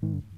hmm